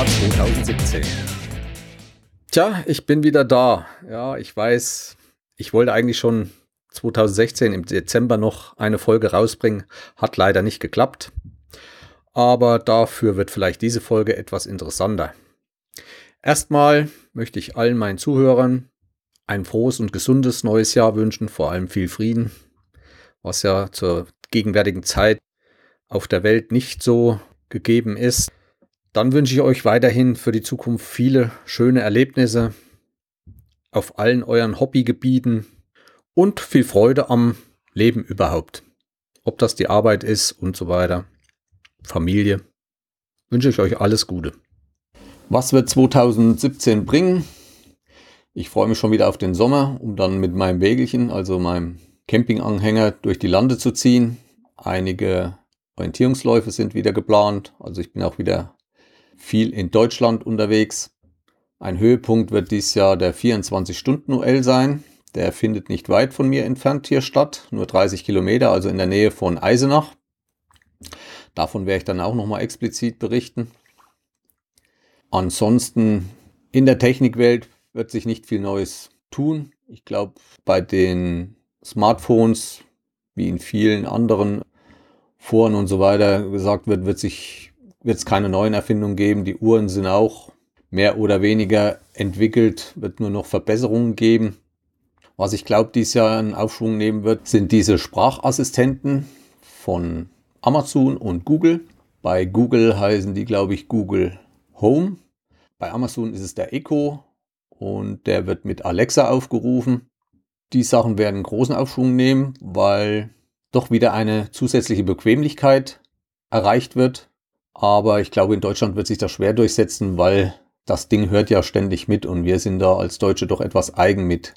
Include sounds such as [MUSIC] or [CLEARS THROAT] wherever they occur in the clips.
Jahr 2017. Tja, ich bin wieder da. Ja, ich weiß, ich wollte eigentlich schon 2016 im Dezember noch eine Folge rausbringen. Hat leider nicht geklappt. Aber dafür wird vielleicht diese Folge etwas interessanter. Erstmal möchte ich allen meinen Zuhörern ein frohes und gesundes neues Jahr wünschen, vor allem viel Frieden, was ja zur gegenwärtigen Zeit auf der Welt nicht so gegeben ist. Dann wünsche ich euch weiterhin für die Zukunft viele schöne Erlebnisse auf allen euren Hobbygebieten und viel Freude am Leben überhaupt. Ob das die Arbeit ist und so weiter. Familie. Wünsche ich euch alles Gute. Was wird 2017 bringen? Ich freue mich schon wieder auf den Sommer, um dann mit meinem Wägelchen, also meinem Campinganhänger, durch die Lande zu ziehen. Einige Orientierungsläufe sind wieder geplant. Also ich bin auch wieder viel in Deutschland unterwegs. Ein Höhepunkt wird dies Jahr der 24-Stunden-UL sein. Der findet nicht weit von mir entfernt hier statt, nur 30 Kilometer, also in der Nähe von Eisenach. Davon werde ich dann auch nochmal explizit berichten. Ansonsten in der Technikwelt wird sich nicht viel Neues tun. Ich glaube, bei den Smartphones, wie in vielen anderen Foren und so weiter gesagt wird, wird sich wird es keine neuen Erfindungen geben. Die Uhren sind auch mehr oder weniger entwickelt, wird nur noch Verbesserungen geben. Was ich glaube, dies Jahr einen Aufschwung nehmen wird, sind diese Sprachassistenten von Amazon und Google. Bei Google heißen die, glaube ich, Google Home. Bei Amazon ist es der Echo und der wird mit Alexa aufgerufen. Die Sachen werden großen Aufschwung nehmen, weil doch wieder eine zusätzliche Bequemlichkeit erreicht wird. Aber ich glaube, in Deutschland wird sich das schwer durchsetzen, weil das Ding hört ja ständig mit und wir sind da als Deutsche doch etwas eigen mit,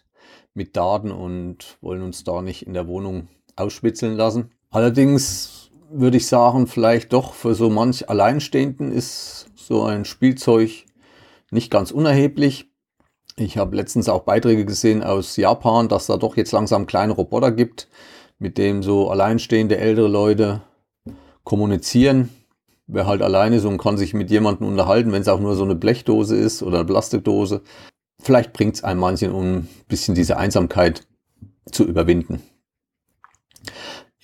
mit Daten und wollen uns da nicht in der Wohnung ausspitzeln lassen. Allerdings würde ich sagen, vielleicht doch für so manch Alleinstehenden ist so ein Spielzeug nicht ganz unerheblich. Ich habe letztens auch Beiträge gesehen aus Japan, dass da doch jetzt langsam kleine Roboter gibt, mit dem so alleinstehende ältere Leute kommunizieren. Wer halt alleine ist und kann sich mit jemandem unterhalten, wenn es auch nur so eine Blechdose ist oder eine Plastikdose. Vielleicht bringt es einem manchen, um ein bisschen diese Einsamkeit zu überwinden.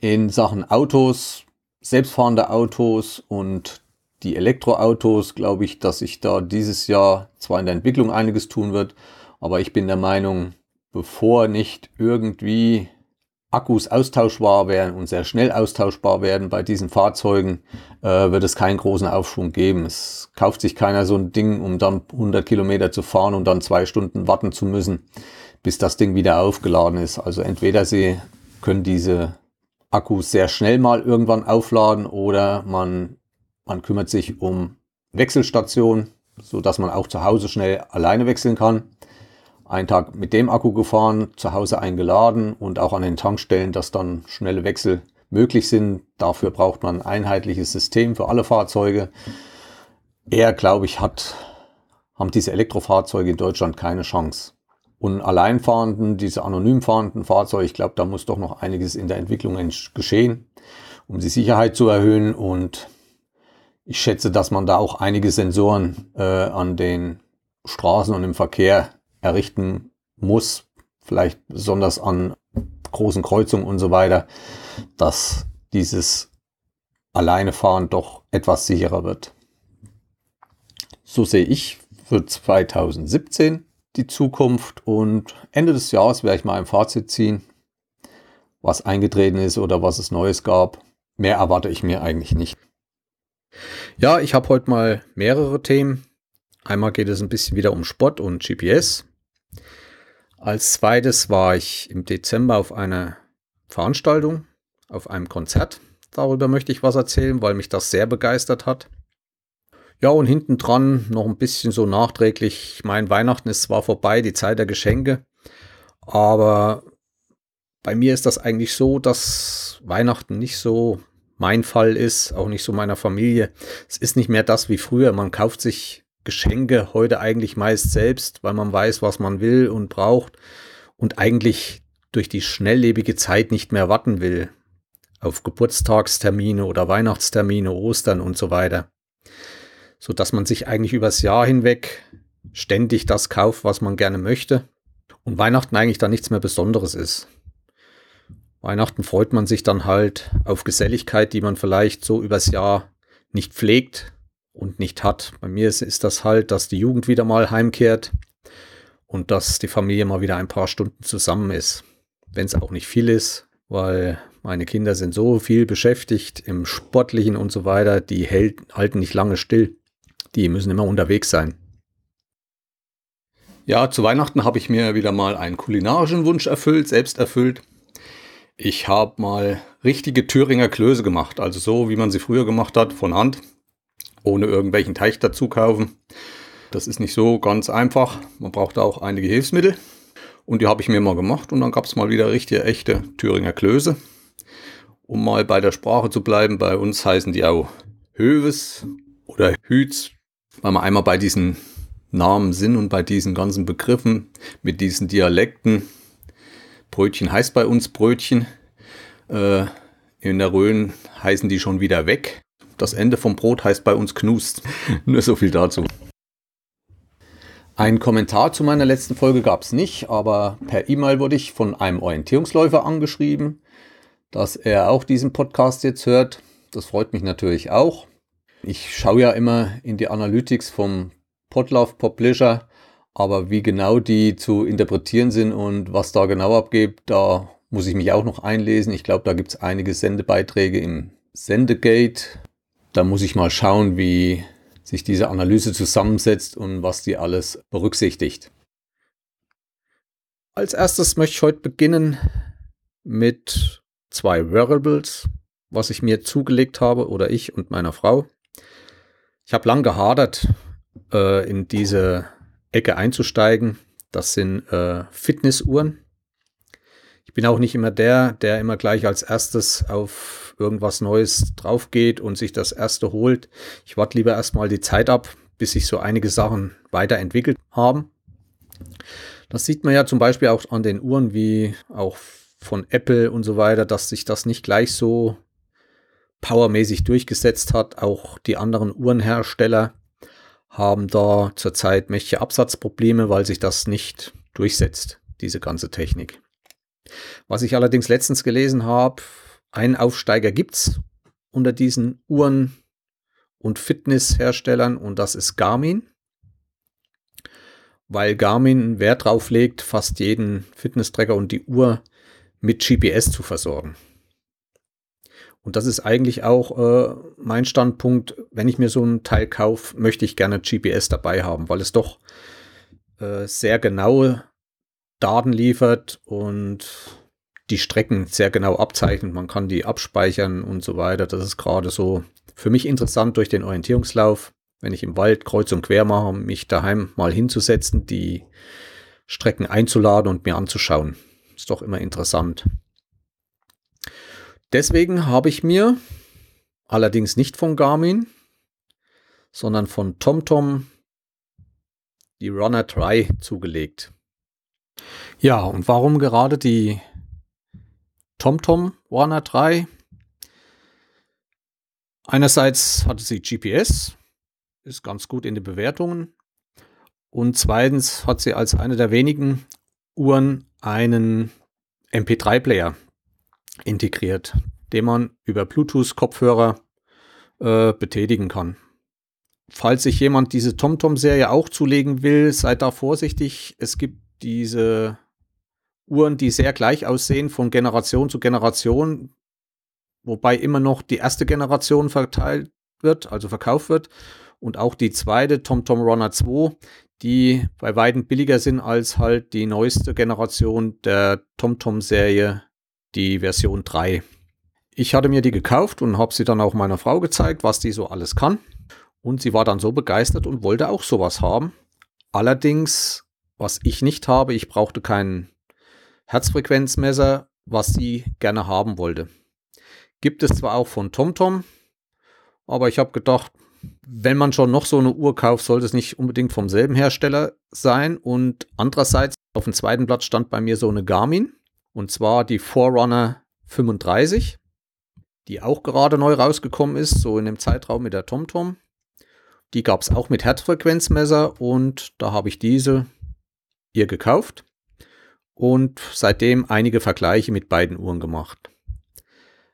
In Sachen Autos, selbstfahrende Autos und die Elektroautos, glaube ich, dass sich da dieses Jahr zwar in der Entwicklung einiges tun wird, aber ich bin der Meinung, bevor nicht irgendwie Akkus austauschbar werden und sehr schnell austauschbar werden bei diesen Fahrzeugen, äh, wird es keinen großen Aufschwung geben. Es kauft sich keiner so ein Ding, um dann 100 Kilometer zu fahren und dann zwei Stunden warten zu müssen, bis das Ding wieder aufgeladen ist. Also entweder sie können diese Akkus sehr schnell mal irgendwann aufladen oder man, man kümmert sich um Wechselstationen, so dass man auch zu Hause schnell alleine wechseln kann einen Tag mit dem Akku gefahren, zu Hause eingeladen und auch an den Tankstellen, dass dann schnelle Wechsel möglich sind. Dafür braucht man ein einheitliches System für alle Fahrzeuge. Er, glaube ich, hat, haben diese Elektrofahrzeuge in Deutschland keine Chance. Und alleinfahrenden, diese anonym fahrenden Fahrzeuge, ich glaube, da muss doch noch einiges in der Entwicklung geschehen, um die Sicherheit zu erhöhen. Und ich schätze, dass man da auch einige Sensoren äh, an den Straßen und im Verkehr errichten muss, vielleicht besonders an großen Kreuzungen und so weiter, dass dieses Alleinefahren doch etwas sicherer wird. So sehe ich für 2017 die Zukunft und Ende des Jahres werde ich mal ein Fazit ziehen, was eingetreten ist oder was es Neues gab. Mehr erwarte ich mir eigentlich nicht. Ja, ich habe heute mal mehrere Themen. Einmal geht es ein bisschen wieder um Sport und GPS. Als zweites war ich im Dezember auf einer Veranstaltung, auf einem Konzert. Darüber möchte ich was erzählen, weil mich das sehr begeistert hat. Ja, und hinten dran noch ein bisschen so nachträglich. Ich meine, Weihnachten ist zwar vorbei, die Zeit der Geschenke, aber bei mir ist das eigentlich so, dass Weihnachten nicht so mein Fall ist, auch nicht so meiner Familie. Es ist nicht mehr das wie früher. Man kauft sich Geschenke heute eigentlich meist selbst, weil man weiß, was man will und braucht und eigentlich durch die schnelllebige Zeit nicht mehr warten will auf Geburtstagstermine oder Weihnachtstermine, Ostern und so weiter. sodass man sich eigentlich übers Jahr hinweg ständig das kauft, was man gerne möchte und Weihnachten eigentlich dann nichts mehr Besonderes ist. Weihnachten freut man sich dann halt auf Geselligkeit, die man vielleicht so übers Jahr nicht pflegt und nicht hat. Bei mir ist, ist das halt, dass die Jugend wieder mal heimkehrt und dass die Familie mal wieder ein paar Stunden zusammen ist. Wenn es auch nicht viel ist, weil meine Kinder sind so viel beschäftigt im Sportlichen und so weiter, die hält, halten nicht lange still. Die müssen immer unterwegs sein. Ja, zu Weihnachten habe ich mir wieder mal einen kulinarischen Wunsch erfüllt, selbst erfüllt. Ich habe mal richtige Thüringer Klöße gemacht, also so wie man sie früher gemacht hat, von Hand, ohne irgendwelchen Teig dazu kaufen. Das ist nicht so ganz einfach. Man braucht da auch einige Hilfsmittel. Und die habe ich mir mal gemacht und dann gab es mal wieder richtige, echte Thüringer Klöße. Um mal bei der Sprache zu bleiben, bei uns heißen die auch Höves oder Hüts, weil wir einmal bei diesen Namen sind und bei diesen ganzen Begriffen mit diesen Dialekten. Brötchen heißt bei uns Brötchen. Äh, in der Rhön heißen die schon wieder weg. Das Ende vom Brot heißt bei uns Knust. [LAUGHS] Nur so viel dazu. Ein Kommentar zu meiner letzten Folge gab es nicht, aber per E-Mail wurde ich von einem Orientierungsläufer angeschrieben, dass er auch diesen Podcast jetzt hört. Das freut mich natürlich auch. Ich schaue ja immer in die Analytics vom Podlove Publisher, aber wie genau die zu interpretieren sind und was da genau abgeht, da muss ich mich auch noch einlesen. Ich glaube, da gibt es einige Sendebeiträge im Sendegate. Da muss ich mal schauen, wie sich diese Analyse zusammensetzt und was die alles berücksichtigt. Als erstes möchte ich heute beginnen mit zwei Wearables, was ich mir zugelegt habe oder ich und meiner Frau. Ich habe lang gehadert, äh, in diese Ecke einzusteigen. Das sind äh, Fitnessuhren. Ich bin auch nicht immer der, der immer gleich als erstes auf irgendwas Neues drauf geht und sich das erste holt. Ich warte lieber erstmal die Zeit ab, bis sich so einige Sachen weiterentwickelt haben. Das sieht man ja zum Beispiel auch an den Uhren wie auch von Apple und so weiter, dass sich das nicht gleich so powermäßig durchgesetzt hat. Auch die anderen Uhrenhersteller haben da zurzeit mächtige Absatzprobleme, weil sich das nicht durchsetzt, diese ganze Technik. Was ich allerdings letztens gelesen habe, einen Aufsteiger gibt es unter diesen Uhren und Fitnessherstellern und das ist Garmin. Weil Garmin Wert drauf legt, fast jeden Fitnesstracker und die Uhr mit GPS zu versorgen. Und das ist eigentlich auch äh, mein Standpunkt. Wenn ich mir so ein Teil kaufe, möchte ich gerne GPS dabei haben, weil es doch äh, sehr genaue Daten liefert und die Strecken sehr genau abzeichnet. Man kann die abspeichern und so weiter. Das ist gerade so für mich interessant durch den Orientierungslauf, wenn ich im Wald kreuz und quer mache, mich daheim mal hinzusetzen, die Strecken einzuladen und mir anzuschauen. Ist doch immer interessant. Deswegen habe ich mir allerdings nicht von Garmin, sondern von TomTom die Runner 3 zugelegt. Ja, und warum gerade die TomTom Warner 3. Einerseits hatte sie GPS, ist ganz gut in den Bewertungen. Und zweitens hat sie als eine der wenigen Uhren einen MP3-Player integriert, den man über Bluetooth-Kopfhörer äh, betätigen kann. Falls sich jemand diese TomTom-Serie auch zulegen will, seid da vorsichtig. Es gibt diese Uhren, die sehr gleich aussehen von Generation zu Generation, wobei immer noch die erste Generation verteilt wird, also verkauft wird. Und auch die zweite TomTom Runner 2, die bei weitem billiger sind als halt die neueste Generation der TomTom-Serie, die Version 3. Ich hatte mir die gekauft und habe sie dann auch meiner Frau gezeigt, was die so alles kann. Und sie war dann so begeistert und wollte auch sowas haben. Allerdings, was ich nicht habe, ich brauchte keinen Herzfrequenzmesser, was sie gerne haben wollte. Gibt es zwar auch von TomTom, aber ich habe gedacht, wenn man schon noch so eine Uhr kauft, sollte es nicht unbedingt vom selben Hersteller sein. Und andererseits auf dem zweiten Blatt stand bei mir so eine Garmin. Und zwar die Forerunner 35, die auch gerade neu rausgekommen ist, so in dem Zeitraum mit der TomTom. Die gab es auch mit Herzfrequenzmesser und da habe ich diese ihr gekauft und seitdem einige Vergleiche mit beiden Uhren gemacht.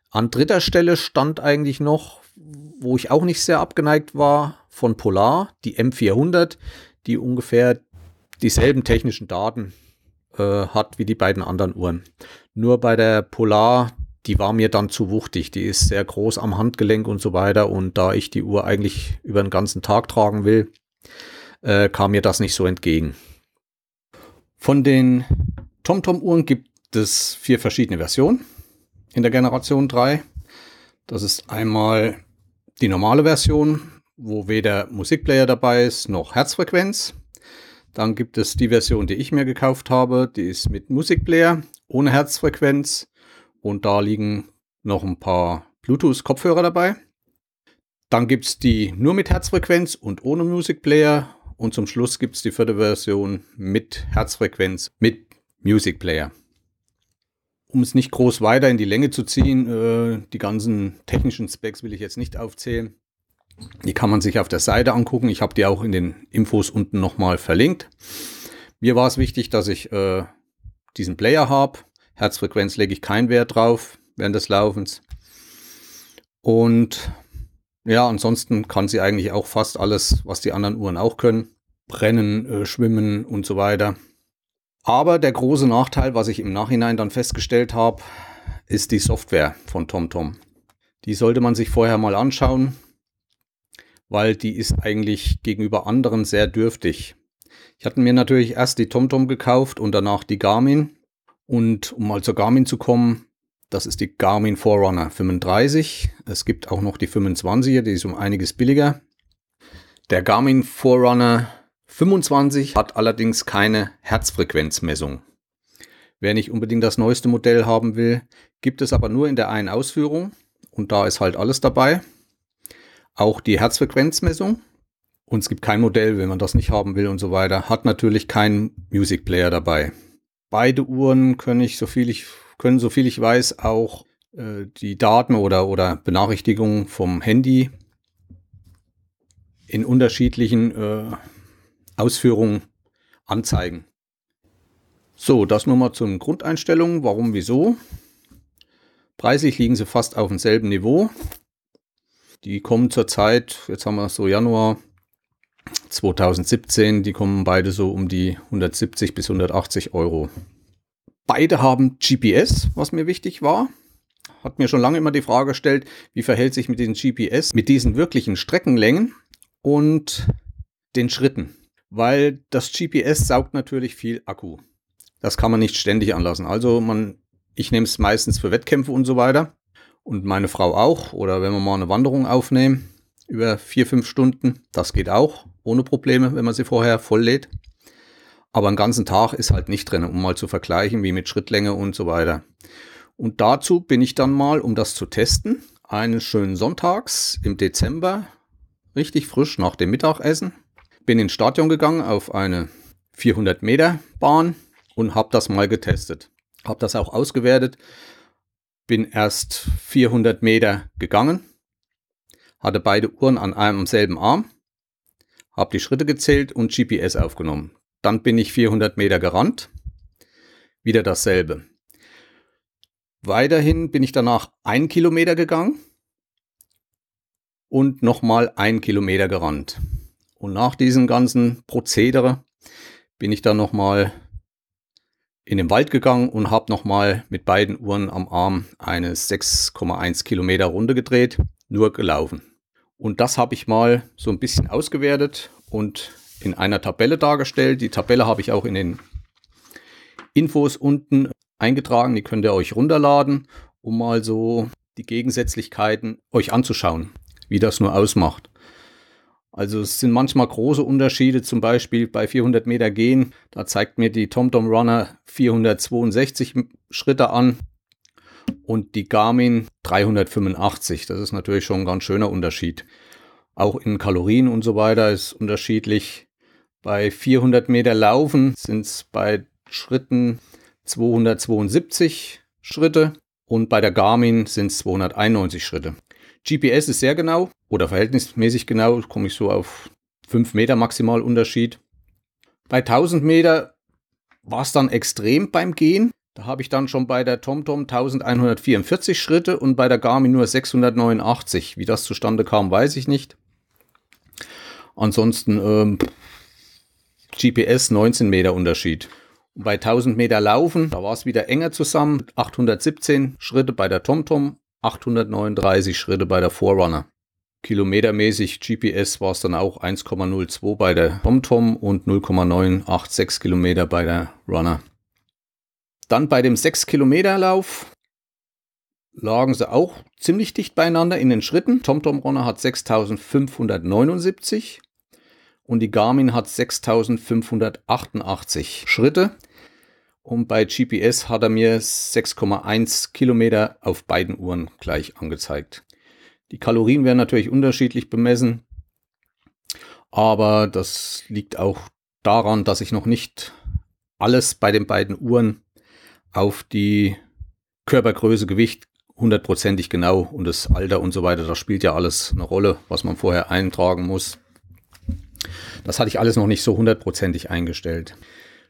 An dritter Stelle stand eigentlich noch, wo ich auch nicht sehr abgeneigt war, von Polar, die M400, die ungefähr dieselben technischen Daten äh, hat wie die beiden anderen Uhren. Nur bei der Polar, die war mir dann zu wuchtig. Die ist sehr groß am Handgelenk und so weiter. Und da ich die Uhr eigentlich über den ganzen Tag tragen will, äh, kam mir das nicht so entgegen. Von den TomTom-Uhren gibt es vier verschiedene Versionen in der Generation 3. Das ist einmal die normale Version, wo weder Musikplayer dabei ist noch Herzfrequenz. Dann gibt es die Version, die ich mir gekauft habe, die ist mit Musikplayer ohne Herzfrequenz und da liegen noch ein paar Bluetooth-Kopfhörer dabei. Dann gibt es die nur mit Herzfrequenz und ohne Musikplayer und zum Schluss gibt es die vierte Version mit Herzfrequenz mit Musikplayer. Um es nicht groß weiter in die Länge zu ziehen, äh, die ganzen technischen Specs will ich jetzt nicht aufzählen. Die kann man sich auf der Seite angucken. Ich habe die auch in den Infos unten nochmal verlinkt. Mir war es wichtig, dass ich äh, diesen Player habe. Herzfrequenz lege ich keinen Wert drauf während des Laufens. Und ja, ansonsten kann sie eigentlich auch fast alles, was die anderen Uhren auch können. Brennen, äh, schwimmen und so weiter. Aber der große Nachteil, was ich im Nachhinein dann festgestellt habe, ist die Software von TomTom. Die sollte man sich vorher mal anschauen weil die ist eigentlich gegenüber anderen sehr dürftig. Ich hatte mir natürlich erst die TomTom gekauft und danach die Garmin. Und um mal zur Garmin zu kommen, das ist die Garmin Forerunner 35. Es gibt auch noch die 25er, die ist um einiges billiger. Der Garmin Forerunner 25 hat allerdings keine Herzfrequenzmessung. Wer nicht unbedingt das neueste Modell haben will, gibt es aber nur in der einen Ausführung und da ist halt alles dabei auch die Herzfrequenzmessung. Und es gibt kein Modell, wenn man das nicht haben will und so weiter. Hat natürlich keinen Music Player dabei. Beide Uhren können ich, so viel ich, können, so viel ich weiß, auch äh, die Daten oder, oder Benachrichtigungen vom Handy in unterschiedlichen äh, Ausführungen anzeigen. So, das nur mal zum Grundeinstellungen. Warum, wieso? Preislich liegen sie fast auf demselben Niveau. Die kommen zurzeit, jetzt haben wir so Januar 2017, die kommen beide so um die 170 bis 180 Euro. Beide haben GPS, was mir wichtig war. Hat mir schon lange immer die Frage gestellt, wie verhält sich mit den GPS, mit diesen wirklichen Streckenlängen und den Schritten. Weil das GPS saugt natürlich viel Akku. Das kann man nicht ständig anlassen. Also man, ich nehme es meistens für Wettkämpfe und so weiter und meine Frau auch. Oder wenn wir mal eine Wanderung aufnehmen über vier, fünf Stunden, das geht auch ohne Probleme, wenn man sie vorher voll lädt. Aber einen ganzen Tag ist halt nicht drin, um mal zu vergleichen, wie mit Schrittlänge und so weiter. Und dazu bin ich dann mal, um das zu testen, eines schönen Sonntags im Dezember, richtig frisch nach dem Mittagessen, bin ins Stadion gegangen auf eine 400 Meter Bahn und habe das mal getestet. Habe das auch ausgewertet, bin erst 400 Meter gegangen, hatte beide Uhren an einem selben Arm, habe die Schritte gezählt und GPS aufgenommen. Dann bin ich 400 Meter gerannt, wieder dasselbe. Weiterhin bin ich danach ein Kilometer gegangen und nochmal ein Kilometer gerannt. Und nach diesem ganzen Prozedere bin ich dann nochmal in den Wald gegangen und habe nochmal mit beiden Uhren am Arm eine 6,1 Kilometer Runde gedreht, nur gelaufen. Und das habe ich mal so ein bisschen ausgewertet und in einer Tabelle dargestellt. Die Tabelle habe ich auch in den Infos unten eingetragen. Die könnt ihr euch runterladen, um mal so die Gegensätzlichkeiten euch anzuschauen, wie das nur ausmacht. Also es sind manchmal große Unterschiede, zum Beispiel bei 400 Meter gehen, da zeigt mir die TomTom Runner 462 Schritte an und die Garmin 385. Das ist natürlich schon ein ganz schöner Unterschied. Auch in Kalorien und so weiter ist unterschiedlich. Bei 400 Meter Laufen sind es bei Schritten 272 Schritte und bei der Garmin sind es 291 Schritte. GPS ist sehr genau. Oder verhältnismäßig genau, komme ich so auf 5 Meter maximal Unterschied. Bei 1000 Meter war es dann extrem beim Gehen. Da habe ich dann schon bei der TomTom 1144 Schritte und bei der Garmin nur 689. Wie das zustande kam, weiß ich nicht. Ansonsten ähm, GPS 19 Meter Unterschied. Und bei 1000 Meter Laufen, da war es wieder enger zusammen. 817 Schritte bei der TomTom, 839 Schritte bei der Forerunner. Kilometermäßig GPS war es dann auch 1,02 bei der TomTom und 0,986 Kilometer bei der Runner. Dann bei dem 6 Kilometer Lauf lagen sie auch ziemlich dicht beieinander in den Schritten. TomTom Runner hat 6579 und die Garmin hat 6588 Schritte. Und bei GPS hat er mir 6,1 Kilometer auf beiden Uhren gleich angezeigt. Die Kalorien werden natürlich unterschiedlich bemessen, aber das liegt auch daran, dass ich noch nicht alles bei den beiden Uhren auf die Körpergröße, Gewicht hundertprozentig genau und das Alter und so weiter, das spielt ja alles eine Rolle, was man vorher eintragen muss. Das hatte ich alles noch nicht so hundertprozentig eingestellt.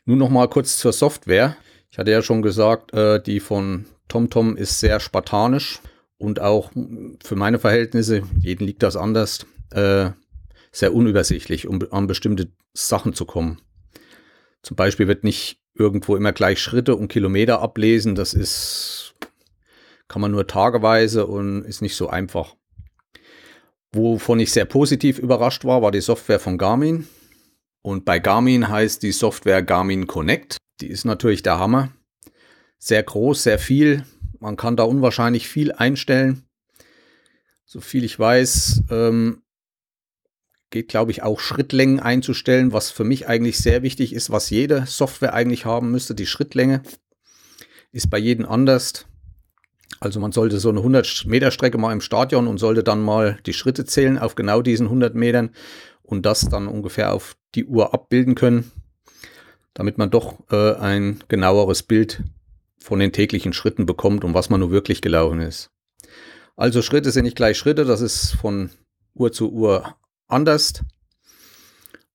Nun noch mal kurz zur Software. Ich hatte ja schon gesagt, äh, die von TomTom ist sehr spartanisch und auch für meine Verhältnisse, jeden liegt das anders, äh, sehr unübersichtlich, um an bestimmte Sachen zu kommen. Zum Beispiel wird nicht irgendwo immer gleich Schritte und Kilometer ablesen. Das ist, kann man nur tageweise und ist nicht so einfach. Wovon ich sehr positiv überrascht war, war die Software von Garmin. Und bei Garmin heißt die Software Garmin Connect. Die ist natürlich der Hammer. Sehr groß, sehr viel. Man kann da unwahrscheinlich viel einstellen. So viel ich weiß, ähm, geht, glaube ich, auch Schrittlängen einzustellen, was für mich eigentlich sehr wichtig ist, was jede Software eigentlich haben müsste. Die Schrittlänge ist bei jedem anders. Also man sollte so eine 100 Meter Strecke mal im Stadion und sollte dann mal die Schritte zählen auf genau diesen 100 Metern und das dann ungefähr auf die Uhr abbilden können, damit man doch äh, ein genaueres Bild von den täglichen Schritten bekommt und was man nur wirklich gelaufen ist. Also Schritte sind nicht gleich Schritte, das ist von Uhr zu Uhr anders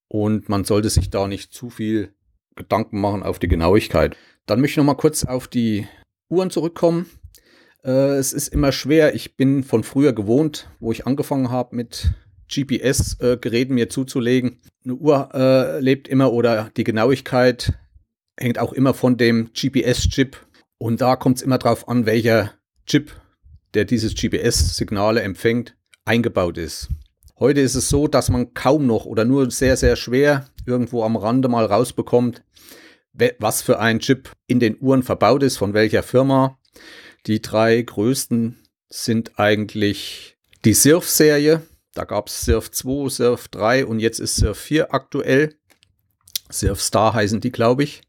und man sollte sich da nicht zu viel Gedanken machen auf die Genauigkeit. Dann möchte ich noch mal kurz auf die Uhren zurückkommen. Äh, es ist immer schwer. Ich bin von früher gewohnt, wo ich angefangen habe mit GPS-Geräten mir zuzulegen. Eine Uhr äh, lebt immer oder die Genauigkeit hängt auch immer von dem GPS-Chip. Und da kommt es immer darauf an, welcher Chip, der dieses GPS-Signale empfängt, eingebaut ist. Heute ist es so, dass man kaum noch oder nur sehr, sehr schwer irgendwo am Rande mal rausbekommt, was für ein Chip in den Uhren verbaut ist, von welcher Firma. Die drei größten sind eigentlich die Surf-Serie. Da gab es Surf 2, Surf 3 und jetzt ist Surf 4 aktuell. Surf Star heißen die, glaube ich.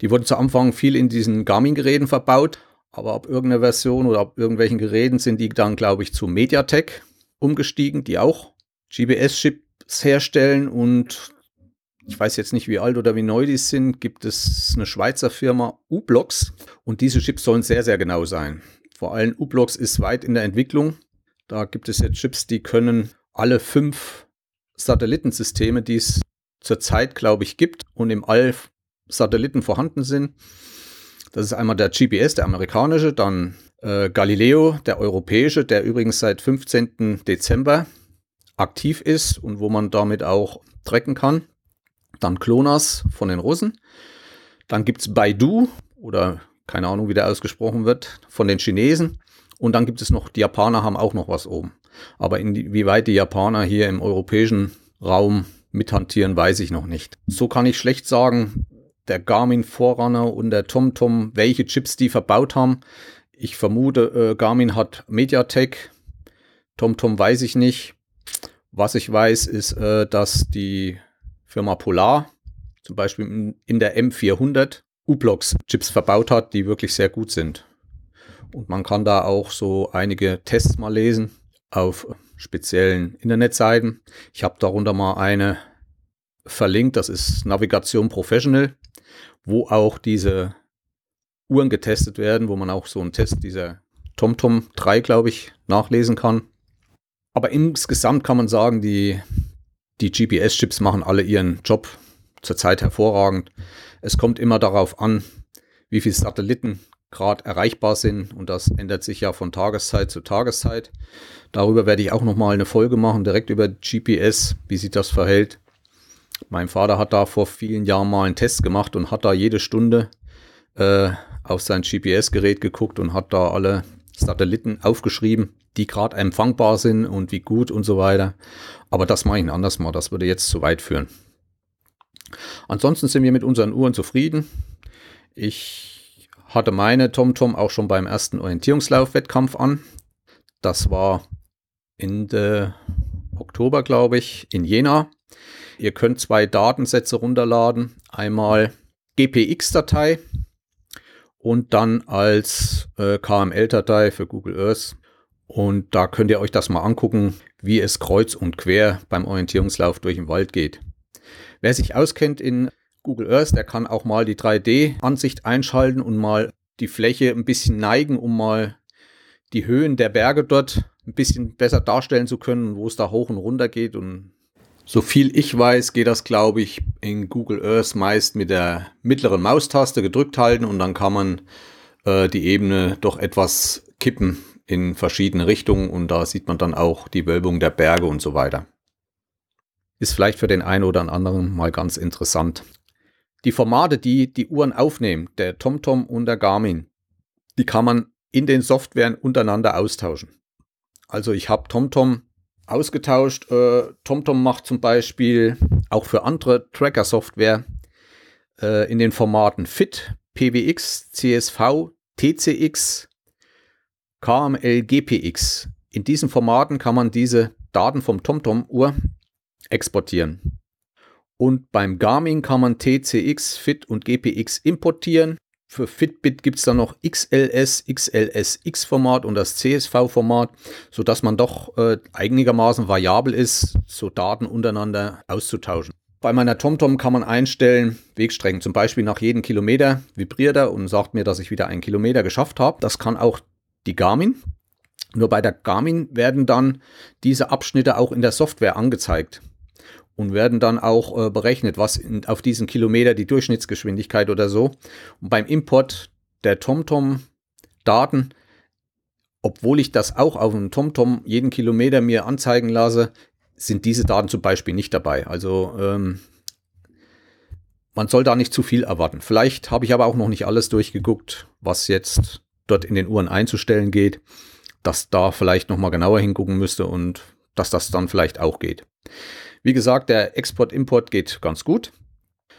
Die wurden zu Anfang viel in diesen Garmin-Geräten verbaut, aber ab irgendeiner Version oder ab irgendwelchen Geräten sind die dann, glaube ich, zu Mediatek umgestiegen, die auch GPS-Chips herstellen und ich weiß jetzt nicht, wie alt oder wie neu die sind, gibt es eine Schweizer Firma U-Blocks und diese Chips sollen sehr, sehr genau sein. Vor allem U-Blocks ist weit in der Entwicklung. Da gibt es jetzt Chips, die können alle fünf Satellitensysteme, die es zurzeit, glaube ich, gibt und im All Satelliten vorhanden sind. Das ist einmal der GPS, der amerikanische, dann äh, Galileo, der europäische, der übrigens seit 15. Dezember aktiv ist und wo man damit auch tracken kann. Dann Klonas von den Russen. Dann gibt es Baidu oder keine Ahnung, wie der ausgesprochen wird, von den Chinesen. Und dann gibt es noch, die Japaner haben auch noch was oben. Aber inwieweit die Japaner hier im europäischen Raum mithantieren, weiß ich noch nicht. So kann ich schlecht sagen, der Garmin Forerunner und der TomTom, welche Chips die verbaut haben. Ich vermute, äh, Garmin hat MediaTek. TomTom weiß ich nicht. Was ich weiß, ist, äh, dass die Firma Polar zum Beispiel in der M400 U-Blocks Chips verbaut hat, die wirklich sehr gut sind. Und man kann da auch so einige Tests mal lesen auf speziellen Internetseiten. Ich habe darunter mal eine verlinkt, das ist Navigation Professional, wo auch diese Uhren getestet werden, wo man auch so einen Test dieser TomTom 3, glaube ich, nachlesen kann. Aber insgesamt kann man sagen, die, die GPS-Chips machen alle ihren Job zurzeit hervorragend. Es kommt immer darauf an, wie viele Satelliten gerade erreichbar sind und das ändert sich ja von Tageszeit zu Tageszeit. Darüber werde ich auch noch mal eine Folge machen, direkt über GPS, wie sich das verhält. Mein Vater hat da vor vielen Jahren mal einen Test gemacht und hat da jede Stunde äh, auf sein GPS-Gerät geguckt und hat da alle Satelliten aufgeschrieben, die gerade empfangbar sind und wie gut und so weiter. Aber das mache ich ein anderes Mal, das würde jetzt zu weit führen. Ansonsten sind wir mit unseren Uhren zufrieden. Ich hatte meine TomTom auch schon beim ersten Orientierungslauf-Wettkampf an. Das war Ende Oktober, glaube ich, in Jena. Ihr könnt zwei Datensätze runterladen. Einmal GPX-Datei und dann als äh, KML-Datei für Google Earth. Und da könnt ihr euch das mal angucken, wie es kreuz und quer beim Orientierungslauf durch den Wald geht. Wer sich auskennt in Google Earth, der kann auch mal die 3D-Ansicht einschalten und mal die Fläche ein bisschen neigen, um mal die Höhen der Berge dort ein bisschen besser darstellen zu können, wo es da hoch und runter geht und so viel ich weiß, geht das, glaube ich, in Google Earth meist mit der mittleren Maustaste gedrückt halten und dann kann man äh, die Ebene doch etwas kippen in verschiedene Richtungen und da sieht man dann auch die Wölbung der Berge und so weiter. Ist vielleicht für den einen oder anderen mal ganz interessant. Die Formate, die die Uhren aufnehmen, der TomTom und der Garmin, die kann man in den Softwaren untereinander austauschen. Also ich habe TomTom ausgetauscht. Äh, TomTom macht zum Beispiel auch für andere Tracker-Software äh, in den Formaten FIT, PWX, CSV, TCX, KML, GPX. In diesen Formaten kann man diese Daten vom TomTom-Uhr exportieren. Und beim Garmin kann man TCX, FIT und GPX importieren für Fitbit gibt es dann noch XLS, XLSX-Format und das CSV-Format, sodass man doch äh, einigermaßen variabel ist, so Daten untereinander auszutauschen. Bei meiner TomTom kann man einstellen, Wegstrecken, zum Beispiel nach jedem Kilometer vibriert er und sagt mir, dass ich wieder einen Kilometer geschafft habe. Das kann auch die Garmin. Nur bei der Garmin werden dann diese Abschnitte auch in der Software angezeigt und werden dann auch äh, berechnet, was in, auf diesen Kilometer die Durchschnittsgeschwindigkeit oder so. Und beim Import der TomTom-Daten, obwohl ich das auch auf dem TomTom jeden Kilometer mir anzeigen lasse, sind diese Daten zum Beispiel nicht dabei. Also ähm, man soll da nicht zu viel erwarten. Vielleicht habe ich aber auch noch nicht alles durchgeguckt, was jetzt dort in den Uhren einzustellen geht, dass da vielleicht noch mal genauer hingucken müsste und dass das dann vielleicht auch geht. Wie gesagt, der Export-Import geht ganz gut.